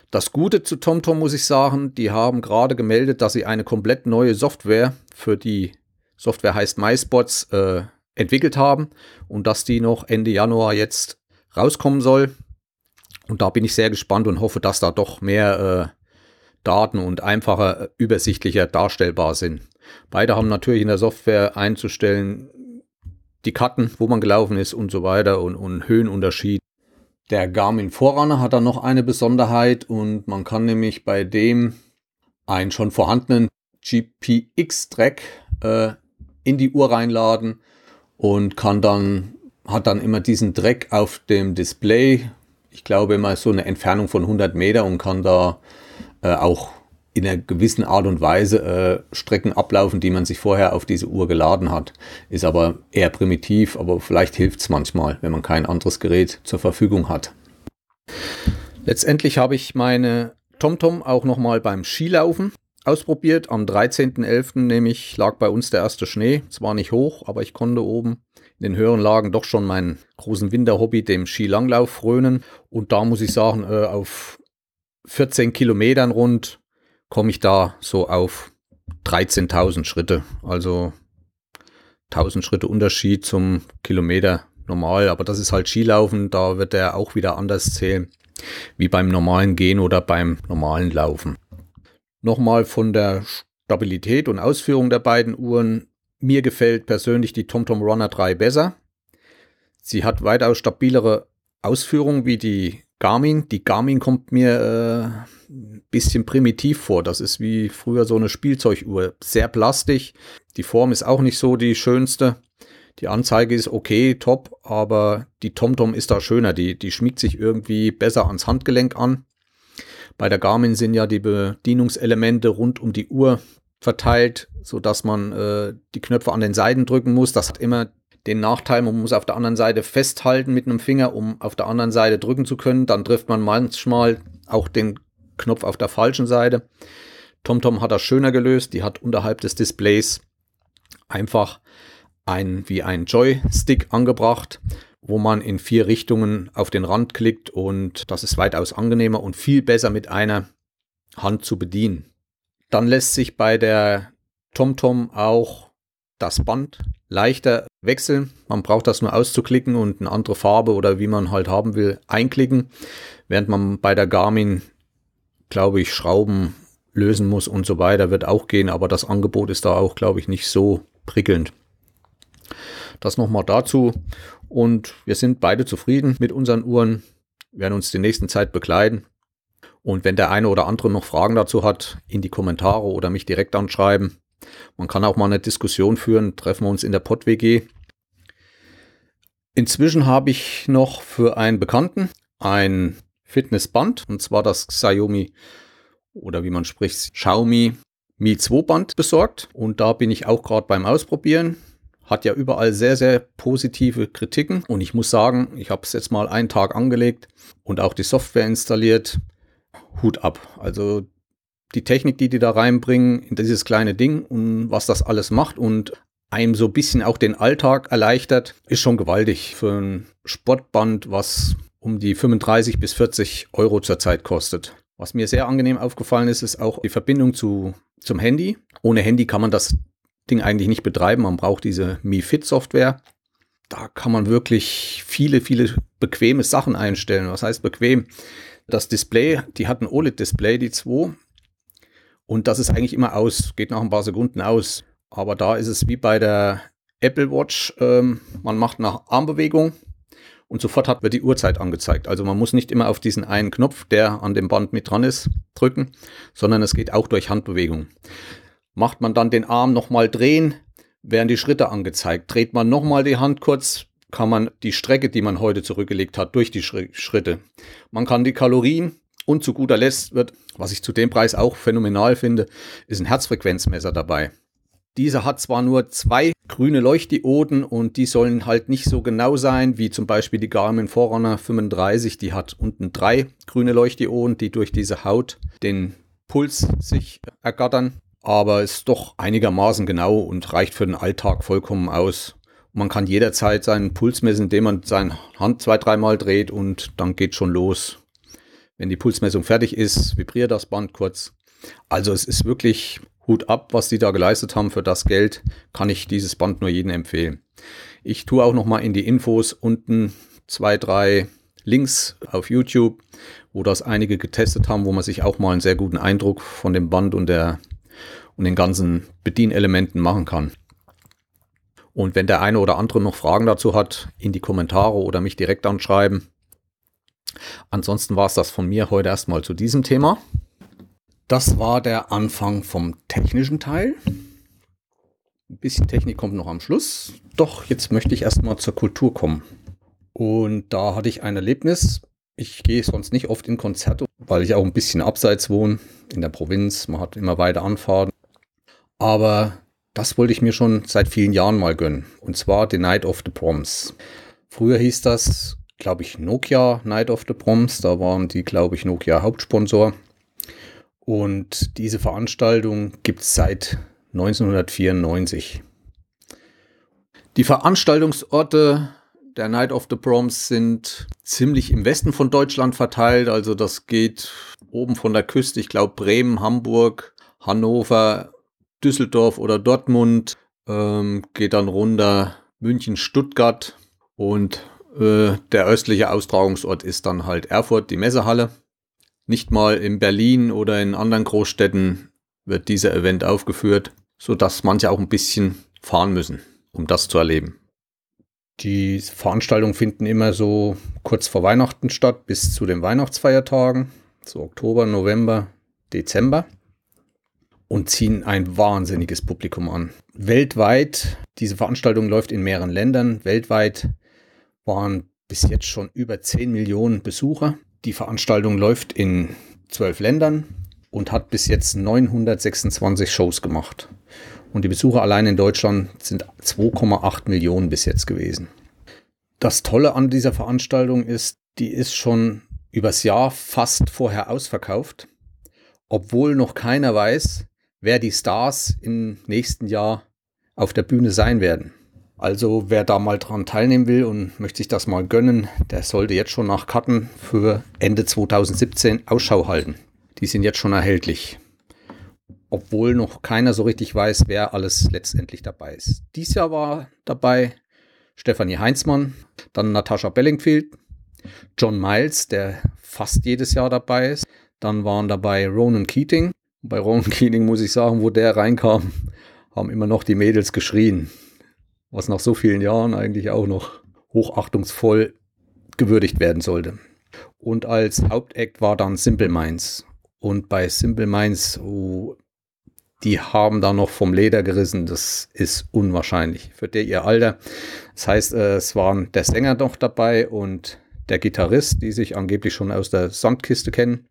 Das Gute zu TomTom muss ich sagen, die haben gerade gemeldet, dass sie eine komplett neue Software für die Software heißt MySpots äh, entwickelt haben und dass die noch Ende Januar jetzt rauskommen soll. Und da bin ich sehr gespannt und hoffe, dass da doch mehr äh, Daten und einfacher, äh, übersichtlicher darstellbar sind. Beide haben natürlich in der Software einzustellen, die Karten, wo man gelaufen ist und so weiter und, und Höhenunterschied. Der Garmin Forerunner hat dann noch eine Besonderheit und man kann nämlich bei dem einen schon vorhandenen GPX-Track äh, in die Uhr reinladen und kann dann, hat dann immer diesen Track auf dem Display. Ich glaube immer so eine Entfernung von 100 Meter und kann da äh, auch in einer gewissen Art und Weise äh, Strecken ablaufen, die man sich vorher auf diese Uhr geladen hat. Ist aber eher primitiv, aber vielleicht hilft es manchmal, wenn man kein anderes Gerät zur Verfügung hat. Letztendlich habe ich meine TomTom auch nochmal beim Skilaufen ausprobiert. Am 13.11. nämlich lag bei uns der erste Schnee. Zwar nicht hoch, aber ich konnte oben in den höheren Lagen doch schon meinen großen Winterhobby, dem Skilanglauf, frönen. Und da muss ich sagen, äh, auf 14 Kilometern rund komme ich da so auf 13.000 Schritte. Also 1000 Schritte Unterschied zum Kilometer normal. Aber das ist halt Skilaufen, da wird er auch wieder anders zählen, wie beim normalen Gehen oder beim normalen Laufen. Nochmal von der Stabilität und Ausführung der beiden Uhren. Mir gefällt persönlich die TomTom Runner 3 besser. Sie hat weitaus stabilere Ausführungen wie die Garmin. Die Garmin kommt mir äh, ein bisschen primitiv vor. Das ist wie früher so eine Spielzeuguhr. Sehr plastisch. Die Form ist auch nicht so die schönste. Die Anzeige ist okay, top, aber die TomTom ist da schöner. Die, die schmiegt sich irgendwie besser ans Handgelenk an. Bei der Garmin sind ja die Bedienungselemente rund um die Uhr verteilt, so dass man äh, die Knöpfe an den Seiten drücken muss. Das hat immer den Nachteil, man muss auf der anderen Seite festhalten mit einem Finger, um auf der anderen Seite drücken zu können. Dann trifft man manchmal auch den Knopf auf der falschen Seite. TomTom hat das schöner gelöst. Die hat unterhalb des Displays einfach ein, wie ein Joystick angebracht, wo man in vier Richtungen auf den Rand klickt und das ist weitaus angenehmer und viel besser mit einer Hand zu bedienen. Dann lässt sich bei der TomTom auch das Band leichter wechseln. Man braucht das nur auszuklicken und eine andere Farbe oder wie man halt haben will, einklicken, während man bei der Garmin, glaube ich, Schrauben lösen muss und so weiter, wird auch gehen, aber das Angebot ist da auch, glaube ich, nicht so prickelnd. Das nochmal dazu. Und wir sind beide zufrieden mit unseren Uhren, werden uns die nächsten Zeit begleiten. Und wenn der eine oder andere noch Fragen dazu hat, in die Kommentare oder mich direkt anschreiben. Man kann auch mal eine Diskussion führen. Treffen wir uns in der Pod-WG. Inzwischen habe ich noch für einen Bekannten ein Fitnessband, und zwar das Xiaomi oder wie man spricht, Xiaomi Mi 2 Band besorgt. Und da bin ich auch gerade beim Ausprobieren. Hat ja überall sehr, sehr positive Kritiken. Und ich muss sagen, ich habe es jetzt mal einen Tag angelegt und auch die Software installiert. Hut ab. Also die Technik, die die da reinbringen in dieses kleine Ding und was das alles macht und einem so ein bisschen auch den Alltag erleichtert, ist schon gewaltig für ein Sportband, was um die 35 bis 40 Euro zurzeit kostet. Was mir sehr angenehm aufgefallen ist, ist auch die Verbindung zu, zum Handy. Ohne Handy kann man das Ding eigentlich nicht betreiben. Man braucht diese Mi Fit Software. Da kann man wirklich viele, viele bequeme Sachen einstellen. Was heißt bequem? Das Display, die hat ein OLED-Display, die 2. Und das ist eigentlich immer aus, geht nach ein paar Sekunden aus. Aber da ist es wie bei der Apple Watch. Ähm, man macht eine Armbewegung und sofort hat, wird die Uhrzeit angezeigt. Also man muss nicht immer auf diesen einen Knopf, der an dem Band mit dran ist, drücken, sondern es geht auch durch Handbewegung. Macht man dann den Arm nochmal drehen, werden die Schritte angezeigt. Dreht man nochmal die Hand kurz, kann man die Strecke, die man heute zurückgelegt hat, durch die Schritte. Man kann die Kalorien und zu guter Letzt wird, was ich zu dem Preis auch phänomenal finde, ist ein Herzfrequenzmesser dabei. Dieser hat zwar nur zwei grüne Leuchtdioden und die sollen halt nicht so genau sein wie zum Beispiel die Garmin Forerunner 35. Die hat unten drei grüne Leuchtdioden, die durch diese Haut den Puls sich ergattern. Aber ist doch einigermaßen genau und reicht für den Alltag vollkommen aus. Man kann jederzeit seinen Puls messen, indem man seine Hand zwei, dreimal dreht und dann geht schon los. Wenn die Pulsmessung fertig ist, vibriert das Band kurz. Also es ist wirklich Hut ab, was die da geleistet haben für das Geld, kann ich dieses Band nur jedem empfehlen. Ich tue auch noch mal in die Infos unten zwei, drei Links auf YouTube, wo das einige getestet haben, wo man sich auch mal einen sehr guten Eindruck von dem Band und der und den ganzen Bedienelementen machen kann. Und wenn der eine oder andere noch Fragen dazu hat, in die Kommentare oder mich direkt anschreiben. Ansonsten war es das von mir heute erstmal zu diesem Thema. Das war der Anfang vom technischen Teil. Ein bisschen Technik kommt noch am Schluss. Doch jetzt möchte ich erstmal zur Kultur kommen. Und da hatte ich ein Erlebnis. Ich gehe sonst nicht oft in Konzerte, weil ich auch ein bisschen abseits wohne, in der Provinz. Man hat immer weiter Anfahrten. Aber das wollte ich mir schon seit vielen Jahren mal gönnen. Und zwar The Night of the Proms. Früher hieß das, glaube ich, Nokia Night of the Proms. Da waren die, glaube ich, Nokia Hauptsponsor. Und diese Veranstaltung gibt es seit 1994. Die Veranstaltungsorte der Night of the Proms sind ziemlich im Westen von Deutschland verteilt. Also das geht oben von der Küste, ich glaube Bremen, Hamburg, Hannover, Düsseldorf oder Dortmund, ähm, geht dann runter München, Stuttgart und äh, der östliche Austragungsort ist dann halt Erfurt, die Messehalle. Nicht mal in Berlin oder in anderen Großstädten wird dieser Event aufgeführt, sodass manche auch ein bisschen fahren müssen, um das zu erleben. Die Veranstaltungen finden immer so kurz vor Weihnachten statt, bis zu den Weihnachtsfeiertagen, so Oktober, November, Dezember. und ziehen ein wahnsinniges Publikum an. Weltweit, diese Veranstaltung läuft in mehreren Ländern. Weltweit waren bis jetzt schon über 10 Millionen Besucher. Die Veranstaltung läuft in zwölf Ländern und hat bis jetzt 926 Shows gemacht. Und die Besucher allein in Deutschland sind 2,8 Millionen bis jetzt gewesen. Das Tolle an dieser Veranstaltung ist, die ist schon übers Jahr fast vorher ausverkauft, obwohl noch keiner weiß, wer die Stars im nächsten Jahr auf der Bühne sein werden. Also wer da mal dran teilnehmen will und möchte sich das mal gönnen, der sollte jetzt schon nach Karten für Ende 2017 Ausschau halten. Die sind jetzt schon erhältlich. Obwohl noch keiner so richtig weiß, wer alles letztendlich dabei ist. Dies Jahr war dabei Stefanie Heinzmann, dann Natascha Bellingfield, John Miles, der fast jedes Jahr dabei ist. Dann waren dabei Ronan Keating. Bei Ronan Keating muss ich sagen, wo der reinkam, haben immer noch die Mädels geschrien. Was nach so vielen Jahren eigentlich auch noch hochachtungsvoll gewürdigt werden sollte. Und als Hauptakt war dann Simple Minds. Und bei Simple Minds, oh, die haben da noch vom Leder gerissen. Das ist unwahrscheinlich für der ihr Alter. Das heißt, äh, es waren der Sänger noch dabei und der Gitarrist, die sich angeblich schon aus der Sandkiste kennen.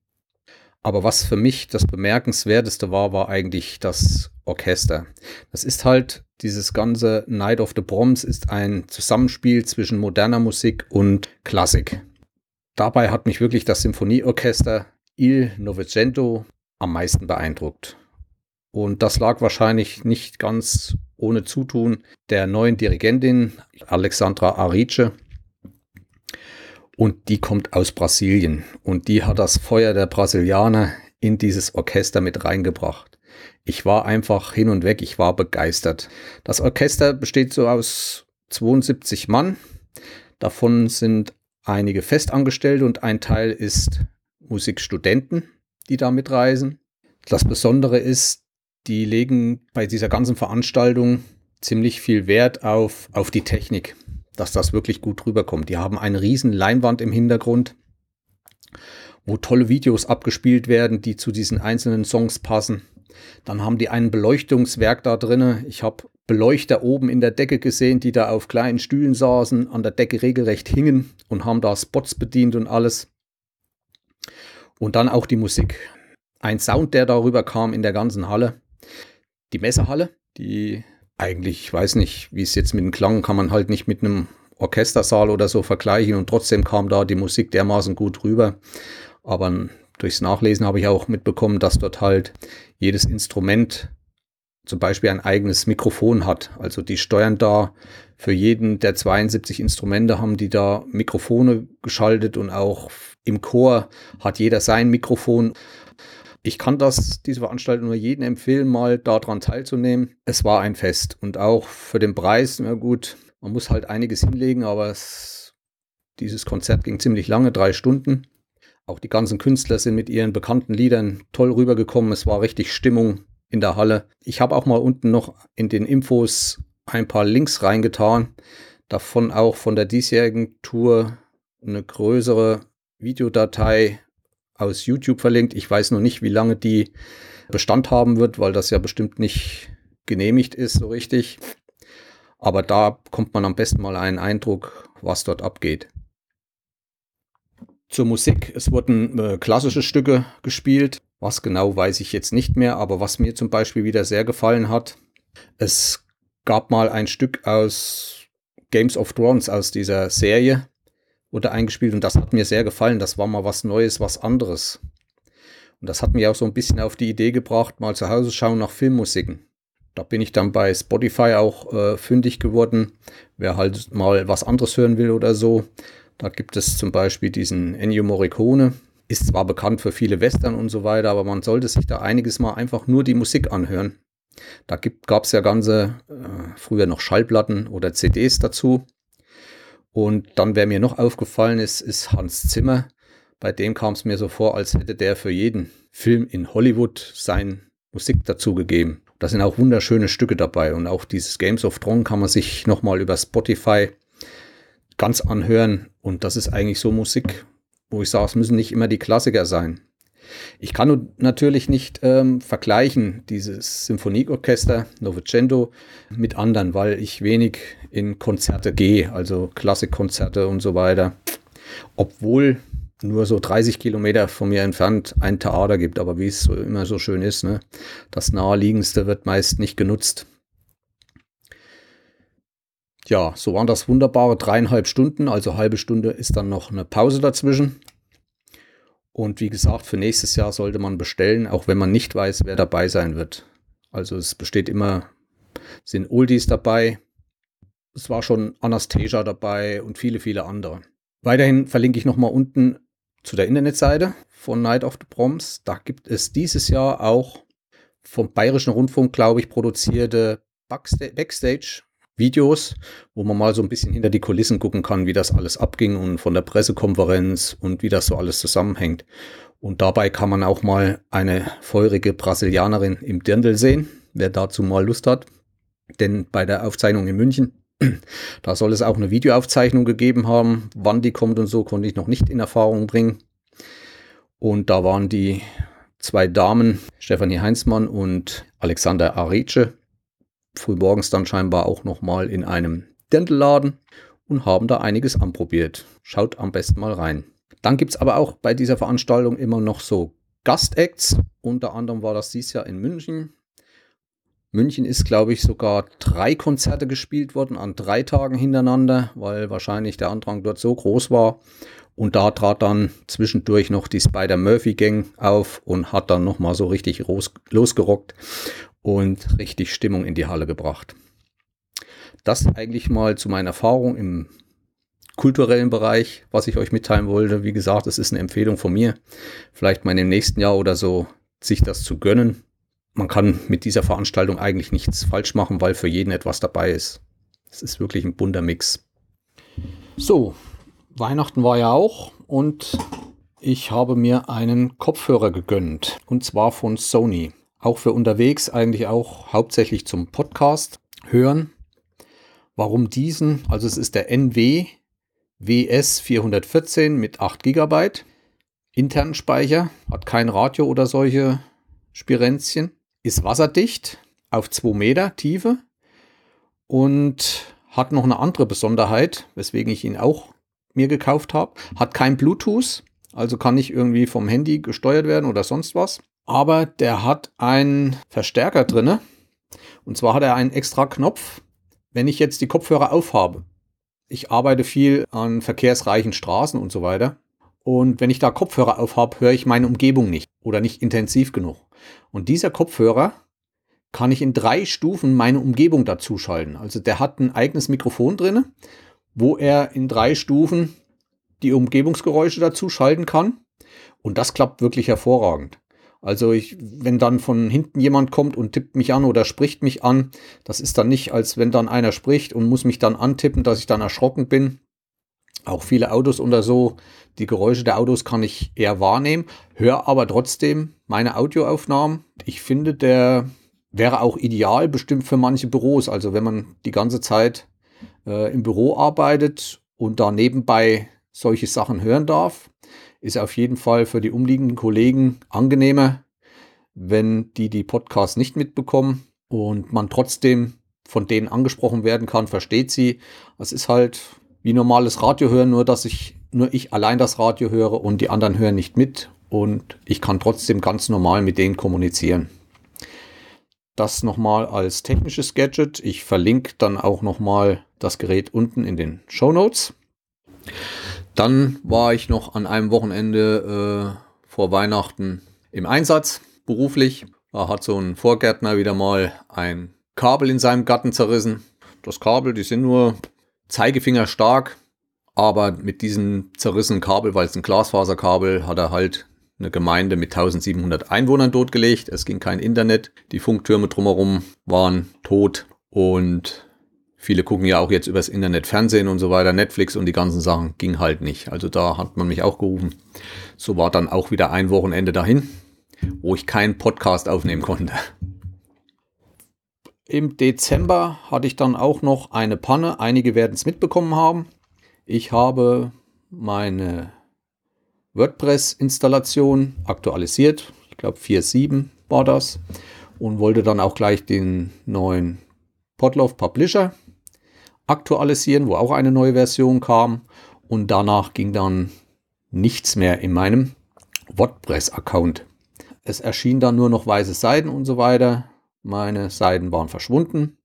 Aber was für mich das Bemerkenswerteste war, war eigentlich das Orchester. Das ist halt, dieses ganze Night of the Proms ist ein Zusammenspiel zwischen moderner Musik und Klassik. Dabei hat mich wirklich das Symphonieorchester Il Novecento am meisten beeindruckt. Und das lag wahrscheinlich nicht ganz ohne Zutun der neuen Dirigentin Alexandra Arice, und die kommt aus Brasilien und die hat das Feuer der Brasilianer in dieses Orchester mit reingebracht. Ich war einfach hin und weg, ich war begeistert. Das Orchester besteht so aus 72 Mann. Davon sind einige Festangestellte und ein Teil ist Musikstudenten, die da mitreisen. Das Besondere ist, die legen bei dieser ganzen Veranstaltung ziemlich viel Wert auf, auf die Technik dass das wirklich gut rüberkommt. Die haben eine riesen Leinwand im Hintergrund, wo tolle Videos abgespielt werden, die zu diesen einzelnen Songs passen. Dann haben die ein Beleuchtungswerk da drinne. Ich habe Beleuchter oben in der Decke gesehen, die da auf kleinen Stühlen saßen, an der Decke regelrecht hingen und haben da Spots bedient und alles. Und dann auch die Musik. Ein Sound, der darüber kam in der ganzen Halle. Die Messehalle, die eigentlich, ich weiß nicht, wie es jetzt mit dem Klang kann man halt nicht mit einem Orchestersaal oder so vergleichen und trotzdem kam da die Musik dermaßen gut rüber. Aber durchs Nachlesen habe ich auch mitbekommen, dass dort halt jedes Instrument zum Beispiel ein eigenes Mikrofon hat. Also die steuern da für jeden der 72 Instrumente haben die da Mikrofone geschaltet und auch im Chor hat jeder sein Mikrofon ich kann das, diese Veranstaltung nur jedem empfehlen, mal daran teilzunehmen. Es war ein Fest und auch für den Preis, na gut, man muss halt einiges hinlegen, aber es, dieses Konzert ging ziemlich lange, drei Stunden. Auch die ganzen Künstler sind mit ihren bekannten Liedern toll rübergekommen. Es war richtig Stimmung in der Halle. Ich habe auch mal unten noch in den Infos ein paar Links reingetan. Davon auch von der diesjährigen Tour eine größere Videodatei aus YouTube verlinkt. Ich weiß noch nicht, wie lange die Bestand haben wird, weil das ja bestimmt nicht genehmigt ist so richtig. Aber da kommt man am besten mal einen Eindruck, was dort abgeht. Zur Musik. Es wurden äh, klassische Stücke gespielt. Was genau weiß ich jetzt nicht mehr, aber was mir zum Beispiel wieder sehr gefallen hat, es gab mal ein Stück aus Games of Thrones, aus dieser Serie wurde eingespielt und das hat mir sehr gefallen. Das war mal was Neues, was anderes. Und das hat mich auch so ein bisschen auf die Idee gebracht, mal zu Hause schauen nach Filmmusiken. Da bin ich dann bei Spotify auch äh, fündig geworden. Wer halt mal was anderes hören will oder so. Da gibt es zum Beispiel diesen Ennio Morricone. Ist zwar bekannt für viele Western und so weiter, aber man sollte sich da einiges mal einfach nur die Musik anhören. Da gab es ja ganze, äh, früher noch Schallplatten oder CDs dazu. Und dann, wer mir noch aufgefallen ist, ist Hans Zimmer. Bei dem kam es mir so vor, als hätte der für jeden Film in Hollywood sein Musik dazugegeben. Da sind auch wunderschöne Stücke dabei. Und auch dieses Games of Thrones kann man sich nochmal über Spotify ganz anhören. Und das ist eigentlich so Musik, wo ich sage, es müssen nicht immer die Klassiker sein. Ich kann natürlich nicht ähm, vergleichen dieses Symphonieorchester Novecento mit anderen, weil ich wenig in Konzerte gehe, also Klassikkonzerte und so weiter. Obwohl nur so 30 Kilometer von mir entfernt ein Theater gibt, aber wie es so immer so schön ist, ne? das naheliegendste wird meist nicht genutzt. Ja, so waren das wunderbare dreieinhalb Stunden, also halbe Stunde ist dann noch eine Pause dazwischen. Und wie gesagt, für nächstes Jahr sollte man bestellen, auch wenn man nicht weiß, wer dabei sein wird. Also es besteht immer, sind Oldies dabei. Es war schon Anastasia dabei und viele, viele andere. Weiterhin verlinke ich nochmal unten zu der Internetseite von Night of the Proms. Da gibt es dieses Jahr auch vom Bayerischen Rundfunk, glaube ich, produzierte Backstage Videos, wo man mal so ein bisschen hinter die Kulissen gucken kann, wie das alles abging und von der Pressekonferenz und wie das so alles zusammenhängt. Und dabei kann man auch mal eine feurige Brasilianerin im Dirndl sehen, wer dazu mal Lust hat. Denn bei der Aufzeichnung in München, [CLEARS THROAT] da soll es auch eine Videoaufzeichnung gegeben haben. Wann die kommt und so, konnte ich noch nicht in Erfahrung bringen. Und da waren die zwei Damen, Stefanie Heinzmann und Alexander Arice, frühmorgens dann scheinbar auch nochmal in einem Dentelladen und haben da einiges anprobiert. Schaut am besten mal rein. Dann gibt es aber auch bei dieser Veranstaltung immer noch so Gastacts. Unter anderem war das dieses Jahr in München. München ist, glaube ich, sogar drei Konzerte gespielt worden an drei Tagen hintereinander, weil wahrscheinlich der Andrang dort so groß war. Und da trat dann zwischendurch noch die Spider-Murphy-Gang auf und hat dann nochmal so richtig losgerockt und richtig Stimmung in die Halle gebracht. Das eigentlich mal zu meiner Erfahrung im kulturellen Bereich, was ich euch mitteilen wollte. Wie gesagt, es ist eine Empfehlung von mir, vielleicht mal im nächsten Jahr oder so sich das zu gönnen. Man kann mit dieser Veranstaltung eigentlich nichts falsch machen, weil für jeden etwas dabei ist. Es ist wirklich ein bunter Mix. So, Weihnachten war ja auch und ich habe mir einen Kopfhörer gegönnt und zwar von Sony auch für unterwegs, eigentlich auch hauptsächlich zum Podcast hören. Warum diesen? Also es ist der NW WS 414 mit 8 GB internen Speicher, hat kein Radio oder solche Spirenzchen, ist wasserdicht auf 2 Meter Tiefe und hat noch eine andere Besonderheit, weswegen ich ihn auch mir gekauft habe. Hat kein Bluetooth, also kann nicht irgendwie vom Handy gesteuert werden oder sonst was aber der hat einen Verstärker drinne. Und zwar hat er einen extra Knopf, wenn ich jetzt die Kopfhörer aufhabe. Ich arbeite viel an verkehrsreichen Straßen und so weiter. Und wenn ich da Kopfhörer aufhabe, höre ich meine Umgebung nicht oder nicht intensiv genug. Und dieser Kopfhörer kann ich in drei Stufen meine Umgebung dazuschalten. Also der hat ein eigenes Mikrofon drinne, wo er in drei Stufen die Umgebungsgeräusche dazuschalten kann. Und das klappt wirklich hervorragend. Also ich, wenn dann von hinten jemand kommt und tippt mich an oder spricht mich an, das ist dann nicht, als wenn dann einer spricht und muss mich dann antippen, dass ich dann erschrocken bin. Auch viele Autos oder so, die Geräusche der Autos kann ich eher wahrnehmen, höre aber trotzdem meine Audioaufnahmen. Ich finde, der wäre auch ideal bestimmt für manche Büros. Also wenn man die ganze Zeit äh, im Büro arbeitet und da nebenbei solche Sachen hören darf, ist auf jeden Fall für die umliegenden Kollegen angenehmer, wenn die die Podcasts nicht mitbekommen und man trotzdem von denen angesprochen werden kann, versteht sie. Es ist halt wie normales Radio hören, nur dass ich nur ich allein das Radio höre und die anderen hören nicht mit und ich kann trotzdem ganz normal mit denen kommunizieren. Das nochmal als technisches Gadget. Ich verlinke dann auch nochmal das Gerät unten in den Show Notes. Dann war ich noch an einem Wochenende äh, vor Weihnachten im Einsatz, beruflich. Da hat so ein Vorgärtner wieder mal ein Kabel in seinem Garten zerrissen. Das Kabel, die sind nur Zeigefinger stark, aber mit diesem zerrissenen Kabel, weil es ein Glasfaserkabel, hat er halt eine Gemeinde mit 1700 Einwohnern totgelegt. Es ging kein Internet. Die Funktürme drumherum waren tot und Viele gucken ja auch jetzt übers Internet Fernsehen und so weiter, Netflix und die ganzen Sachen ging halt nicht. Also da hat man mich auch gerufen. So war dann auch wieder ein Wochenende dahin, wo ich keinen Podcast aufnehmen konnte. Im Dezember hatte ich dann auch noch eine Panne. Einige werden es mitbekommen haben. Ich habe meine WordPress-Installation aktualisiert. Ich glaube 4.7 war das. Und wollte dann auch gleich den neuen Podlove Publisher aktualisieren, wo auch eine neue Version kam. Und danach ging dann nichts mehr in meinem WordPress-Account. Es erschien dann nur noch weiße Seiten und so weiter. Meine Seiten waren verschwunden.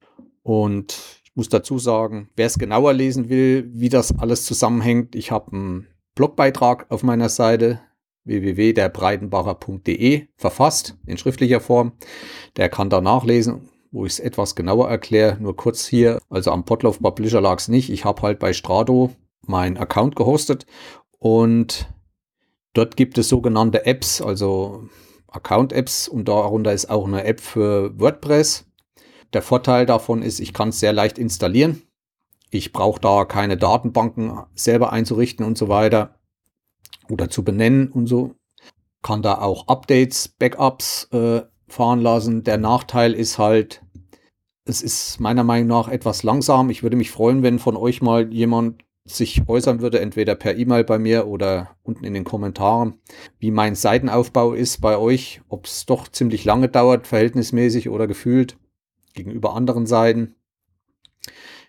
Und ich muss dazu sagen, wer es genauer lesen will, wie das alles zusammenhängt, ich habe einen Blogbeitrag auf meiner Seite www.derbreitenbacher.de verfasst in schriftlicher Form. Der kann da nachlesen, wo ich es etwas genauer erkläre. Nur kurz hier, also am Potlauf Publisher lag es nicht. Ich habe halt bei Strato meinen Account gehostet und dort gibt es sogenannte Apps, also Account-Apps und darunter ist auch eine App für WordPress. Der Vorteil davon ist, ich kann es sehr leicht installieren. Ich brauche da keine Datenbanken selber einzurichten und so weiter oder zu benennen und so. Kann da auch Updates, Backups äh, fahren lassen. Der Nachteil ist halt, es ist meiner Meinung nach etwas langsam. Ich würde mich freuen, wenn von euch mal jemand sich äußern würde, entweder per E-Mail bei mir oder unten in den Kommentaren, wie mein Seitenaufbau ist bei euch, ob es doch ziemlich lange dauert, verhältnismäßig oder gefühlt gegenüber anderen Seiten.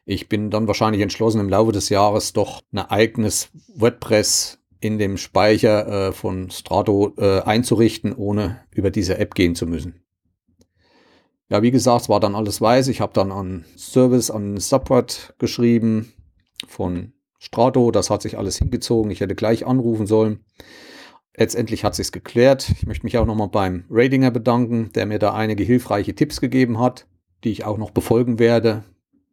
Ich bin dann wahrscheinlich entschlossen, im Laufe des Jahres doch ein eigenes WordPress in dem Speicher äh, von Strato äh, einzurichten, ohne über diese App gehen zu müssen. Ja, wie gesagt, es war dann alles weiß. Ich habe dann an Service, an Support geschrieben von Strato. Das hat sich alles hingezogen. Ich hätte gleich anrufen sollen. Letztendlich hat sich's geklärt. Ich möchte mich auch nochmal beim Ratinger bedanken, der mir da einige hilfreiche Tipps gegeben hat, die ich auch noch befolgen werde.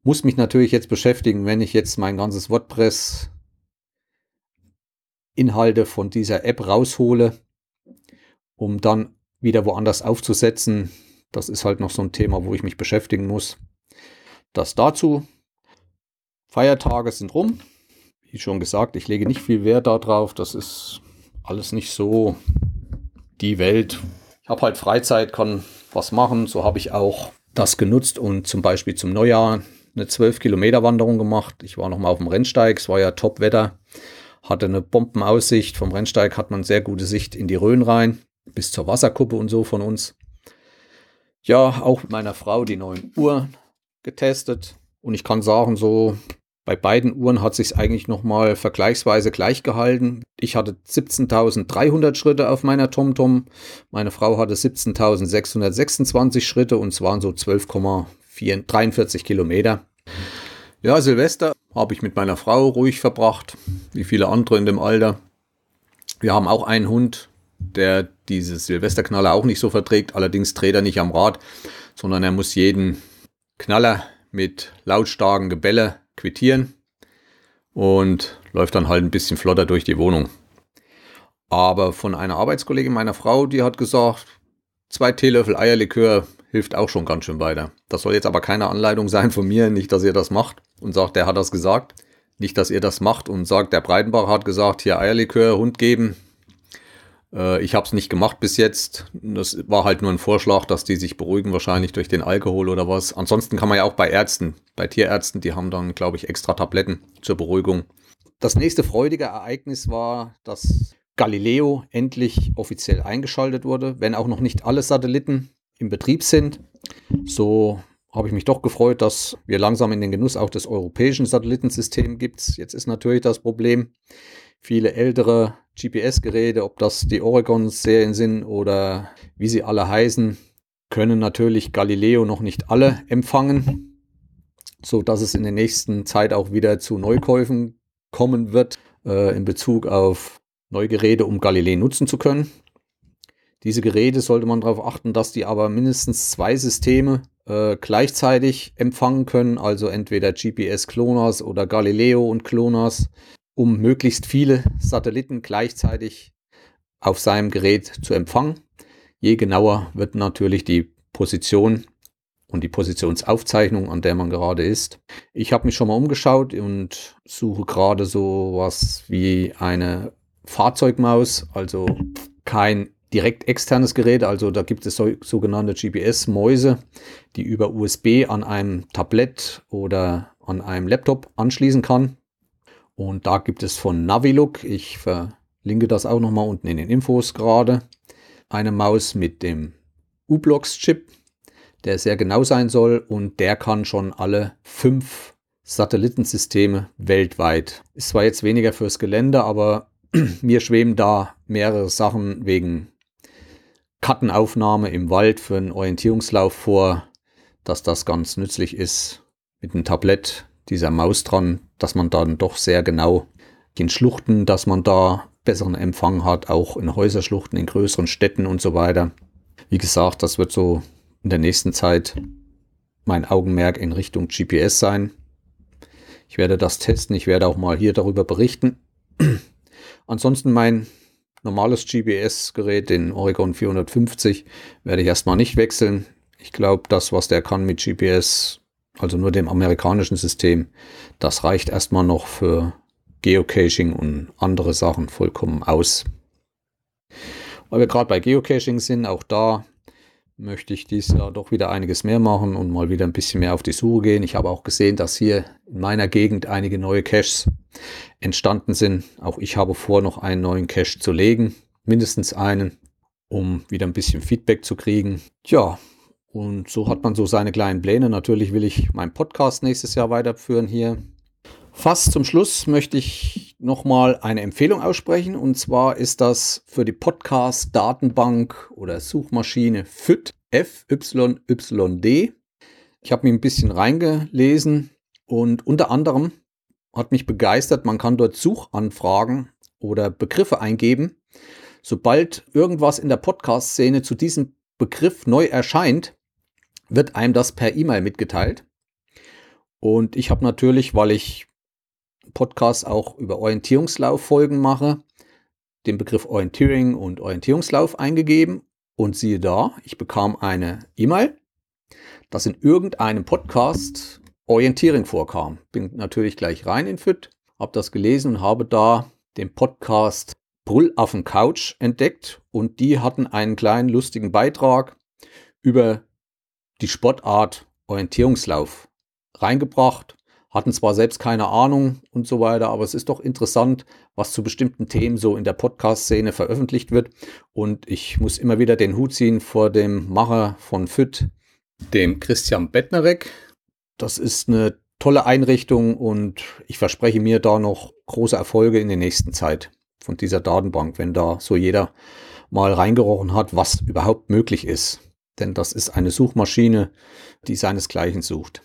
Muss mich natürlich jetzt beschäftigen, wenn ich jetzt mein ganzes WordPress Inhalte von dieser App raushole, um dann wieder woanders aufzusetzen. Das ist halt noch so ein Thema, wo ich mich beschäftigen muss. Das dazu. Feiertage sind rum wie schon gesagt, ich lege nicht viel Wert darauf. Das ist alles nicht so die Welt. Ich habe halt Freizeit, kann was machen. So habe ich auch das genutzt und zum Beispiel zum Neujahr eine 12 Kilometer Wanderung gemacht. Ich war noch mal auf dem Rennsteig, es war ja Top-Wetter, hatte eine Bombenaussicht. Vom Rennsteig hat man sehr gute Sicht in die Rhön rein, bis zur Wasserkuppe und so von uns. Ja, auch mit meiner Frau die neuen Uhr getestet und ich kann sagen, so bei beiden Uhren hat sich eigentlich nochmal vergleichsweise gleich gehalten. Ich hatte 17.300 Schritte auf meiner TomTom. Meine Frau hatte 17.626 Schritte und es waren so 12,43 Kilometer. Ja, Silvester habe ich mit meiner Frau ruhig verbracht, wie viele andere in dem Alter. Wir haben auch einen Hund, der diese Silvesterknaller auch nicht so verträgt. Allerdings dreht er nicht am Rad, sondern er muss jeden Knaller mit lautstarken Gebälle quittieren und läuft dann halt ein bisschen flotter durch die Wohnung. Aber von einer Arbeitskollegin meiner Frau, die hat gesagt, zwei Teelöffel Eierlikör hilft auch schon ganz schön weiter. Das soll jetzt aber keine Anleitung sein von mir, nicht, dass ihr das macht und sagt, der hat das gesagt. Nicht, dass ihr das macht und sagt, der Breitenbach hat gesagt, hier Eierlikör, Hund geben. Äh, ich habe es nicht gemacht bis jetzt. Das war halt nur ein Vorschlag, dass die sich beruhigen, wahrscheinlich durch den Alkohol oder was. Ansonsten kann man ja auch bei Ärzten, bei Tierärzten, die haben dann, glaube ich, extra Tabletten zur Beruhigung. Das nächste freudige Ereignis war, dass Galileo endlich offiziell eingeschaltet wurde, wenn auch noch nicht alle Satelliten im Betrieb sind. So habe ich mich doch gefreut, dass wir langsam in den Genuss auch des europäischen Satellitensystems gibt. Jetzt ist natürlich das Problem, viele ältere GPS-Geräte, ob das die Oregon-Serien sind oder wie sie alle heißen, können natürlich Galileo noch nicht alle empfangen, so dass es in der nächsten Zeit auch wieder zu Neukäufen kommen wird äh, in Bezug auf neue Geräte, um Galileo nutzen zu können. Diese Geräte sollte man darauf achten, dass die aber mindestens zwei Systeme äh, gleichzeitig empfangen können, also entweder GPS Clonas oder Galileo und Clonas um möglichst viele Satelliten gleichzeitig auf seinem Gerät zu empfangen. Je genauer wird natürlich die Position und die Positionsaufzeichnung, an der man gerade ist. Ich habe mich schon mal umgeschaut und suche gerade so was wie eine Fahrzeugmaus, also kein direkt externes Gerät, also da gibt es so, sogenannte GPS-Mäuse, die über USB an einem Tablet oder an einem Laptop anschließen kann. Und da gibt es von Navilook, ich verlinke linke das auch nochmal unten in den Infos gerade. Eine Maus mit dem U-Blocks-Chip, der sehr genau sein soll und der kann schon alle fünf Satellitensysteme weltweit. Ist zwar jetzt weniger fürs Gelände, aber [CLEARS THROAT] mir schweben da mehrere Sachen wegen Kartenaufnahme im Wald für einen Orientierungslauf vor, dass das ganz nützlich ist mit einem Tablett, dieser Maus dran, dass man dann doch sehr genau in Schluchten, dass man da besseren Empfang hat, auch in Häuserschluchten, in größeren Städten und so weiter. Wie gesagt, das wird so in der nächsten Zeit mein Augenmerk in Richtung GPS sein. Ich werde das testen, ich werde auch mal hier darüber berichten. [CLEARS THROAT] Ansonsten mein normales GPS-Gerät, den Oregon 450, werde ich erstmal nicht wechseln. Ich glaube, das, was der kann mit GPS, also nur dem amerikanischen System, das reicht erstmal noch für Geocaching und andere Sachen vollkommen aus. Weil wir gerade bei Geocaching sind, auch da möchte ich dies Jahr doch wieder einiges mehr machen und mal wieder ein bisschen mehr auf die Suche gehen. Ich habe auch gesehen, dass hier in meiner Gegend einige neue Caches entstanden sind. Auch ich habe vor, noch einen neuen Cache zu legen, mindestens einen, um wieder ein bisschen Feedback zu kriegen. Ja, und so hat man so seine kleinen Pläne. Natürlich will ich meinen Podcast nächstes Jahr weiterführen hier. Fast zum Schluss möchte ich nochmal eine Empfehlung aussprechen. Und zwar ist das für die Podcast-Datenbank oder Suchmaschine FYD, F-Y-Y-D. Ich habe mich ein bisschen reingelesen und unter anderem hat mich begeistert, man kann dort Suchanfragen oder Begriffe eingeben. Sobald irgendwas in der Podcast-Szene zu diesem Begriff neu erscheint, wird einem das per E-Mail mitgeteilt. Und ich habe natürlich, weil ich Podcast auch über Orientierungslauffolgen mache, den Begriff Orientering und Orientierungslauf eingegeben und siehe da, ich bekam eine E-Mail, dass in irgendeinem Podcast Orientierung vorkam. Bin natürlich gleich rein in FIT, habe das gelesen und habe da den Podcast Brüllaffen Couch entdeckt und die hatten einen kleinen lustigen Beitrag über die Sportart Orientierungslauf reingebracht hatten zwar selbst keine Ahnung und so weiter, aber es ist doch interessant, was zu bestimmten Themen so in der Podcast-Szene veröffentlicht wird. Und ich muss immer wieder den Hut ziehen vor dem Macher von FIT, dem Christian Bettnerek. Das ist eine tolle Einrichtung und ich verspreche mir da noch große Erfolge in der nächsten Zeit von dieser Datenbank, wenn da so jeder mal reingerochen hat, was überhaupt möglich ist. Denn das ist eine Suchmaschine, die seinesgleichen sucht.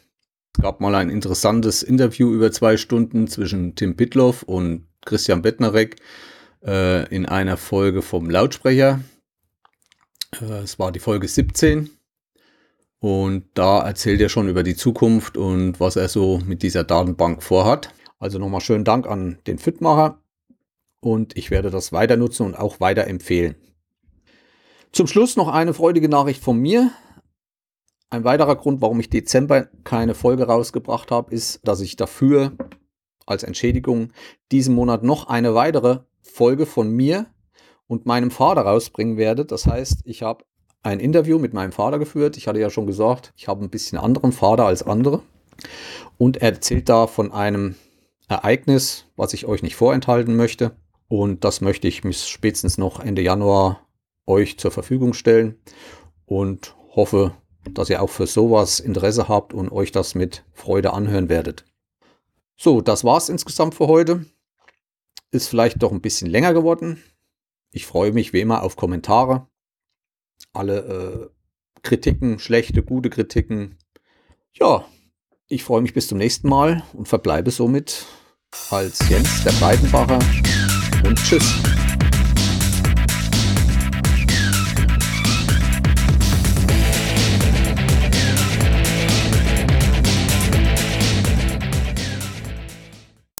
Es gab mal ein interessantes Interview über zwei Stunden zwischen Tim Pitloff und Christian Bettnerek äh, in einer Folge vom Lautsprecher. Äh, es war die Folge 17. Und da erzählt er schon über die Zukunft und was er so mit dieser Datenbank vorhat. Also nochmal schönen Dank an den Fitmacher und ich werde das weiter nutzen und auch weiter empfehlen. Zum Schluss noch eine freudige Nachricht von mir. Ein weiterer Grund, warum ich Dezember keine Folge rausgebracht habe, ist, dass ich dafür als Entschädigung diesen Monat noch eine weitere Folge von mir und meinem Vater rausbringen werde. Das heißt, ich habe ein Interview mit meinem Vater geführt. Ich hatte ja schon gesagt, ich habe ein bisschen anderen Vater als andere. Und er erzählt da von einem Ereignis, was ich euch nicht vorenthalten möchte. Und das möchte ich bis spätestens noch Ende Januar euch zur Verfügung stellen und hoffe, dass ihr auch für sowas Interesse habt und euch das mit Freude anhören werdet. So, das war's insgesamt für heute. Ist vielleicht doch ein bisschen länger geworden. Ich freue mich wie immer auf Kommentare. Alle äh, Kritiken, schlechte, gute Kritiken. Ja, ich freue mich bis zum nächsten Mal und verbleibe somit als Jens der Breitenbacher und tschüss.